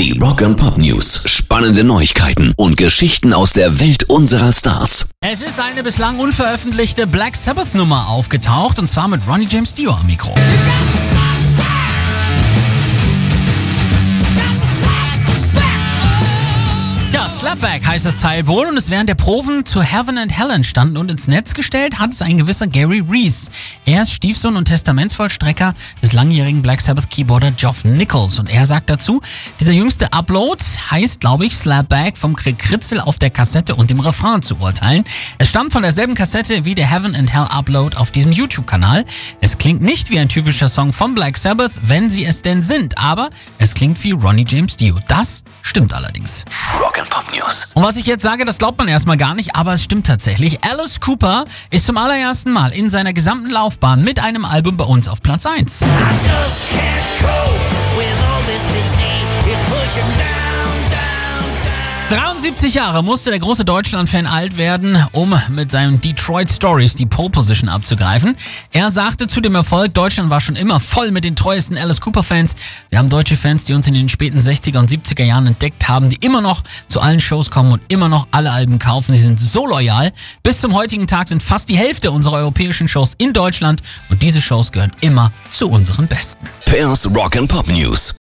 Die Rock and Pop News. Spannende Neuigkeiten und Geschichten aus der Welt unserer Stars. Es ist eine bislang unveröffentlichte Black Sabbath Nummer aufgetaucht und zwar mit Ronnie James Dio am Mikro. Slapback heißt das Teil wohl und es während der Proben zu Heaven and Hell entstanden und ins Netz gestellt hat es ein gewisser Gary Reese. Er ist Stiefsohn und Testamentsvollstrecker des langjährigen Black Sabbath Keyboarder Geoff Nichols und er sagt dazu, dieser jüngste Upload heißt, glaube ich, Slapback vom Kritzel auf der Kassette und dem Refrain zu urteilen. Es stammt von derselben Kassette wie der Heaven and Hell Upload auf diesem YouTube-Kanal. Es klingt nicht wie ein typischer Song von Black Sabbath, wenn sie es denn sind, aber es klingt wie Ronnie James Dio. Das stimmt allerdings. Rock and Pop News. Und was ich jetzt sage, das glaubt man erstmal gar nicht, aber es stimmt tatsächlich. Alice Cooper ist zum allerersten Mal in seiner gesamten Laufbahn mit einem Album bei uns auf Platz 1. I just can't cope 73 Jahre musste der große Deutschland-Fan alt werden, um mit seinen Detroit Stories die Pole Position abzugreifen. Er sagte zu dem Erfolg, Deutschland war schon immer voll mit den treuesten Alice Cooper-Fans. Wir haben deutsche Fans, die uns in den späten 60er und 70er Jahren entdeckt haben, die immer noch zu allen Shows kommen und immer noch alle Alben kaufen. Sie sind so loyal. Bis zum heutigen Tag sind fast die Hälfte unserer europäischen Shows in Deutschland und diese Shows gehören immer zu unseren besten. Pairs Rock and Pop News.